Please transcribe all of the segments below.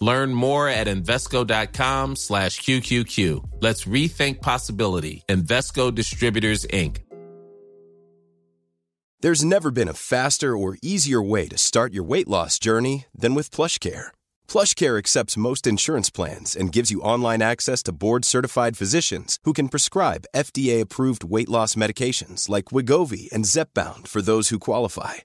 Learn more at Invesco.com slash QQQ. Let's rethink possibility. Invesco Distributors, Inc. There's never been a faster or easier way to start your weight loss journey than with PlushCare. PlushCare accepts most insurance plans and gives you online access to board-certified physicians who can prescribe FDA-approved weight loss medications like Wegovy and Zepbound for those who qualify.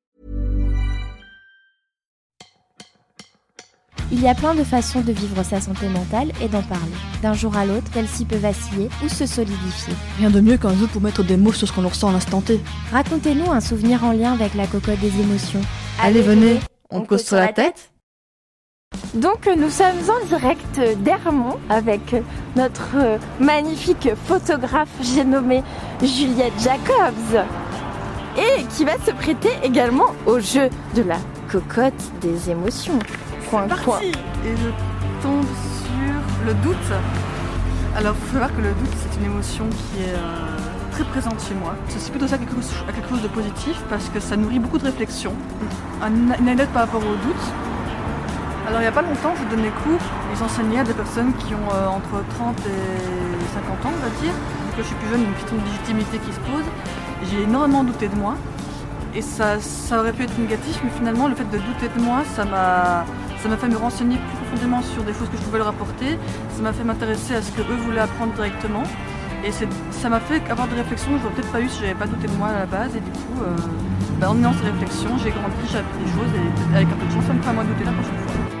Il y a plein de façons de vivre sa santé mentale et d'en parler. D'un jour à l'autre, celle-ci peut vaciller ou se solidifier. Rien de mieux qu'un jeu pour mettre des mots sur ce qu'on ressent à l'instant T. Racontez-nous un souvenir en lien avec la cocotte des émotions. Allez, venez, on cause sur la tête Donc nous sommes en direct d'Hermont avec notre magnifique photographe, j'ai nommé Juliette Jacobs, et qui va se prêter également au jeu de la cocotte des émotions. Coin, coin. Et je tombe sur le doute. Alors, il faut savoir que le doute, c'est une émotion qui est euh, très présente chez moi. C'est plutôt ça quelque chose, quelque chose de positif parce que ça nourrit beaucoup de réflexions. Un- Une anecdote par rapport au doute. Alors, il n'y a pas longtemps, je donnais cours. Ils enseignaient à des personnes qui ont euh, entre 30 et 50 ans, on va dire. Donc, je suis plus jeune, une question de légitimité qui se pose. J'ai énormément douté de moi. Et ça, ça aurait pu être négatif, mais finalement, le fait de douter de moi, ça m'a, ça m'a fait me renseigner plus profondément sur des choses que je pouvais leur apporter. Ça m'a fait m'intéresser à ce que eux voulaient apprendre directement. Et ça m'a fait avoir des réflexions que j'aurais peut-être pas eu si j'avais pas douté de moi à la base. Et du coup, euh, bah, en ayant ces réflexions, j'ai grandi, j'ai appris des choses. Et avec un peu de chance, ça me fera moins douter la prochaine fois.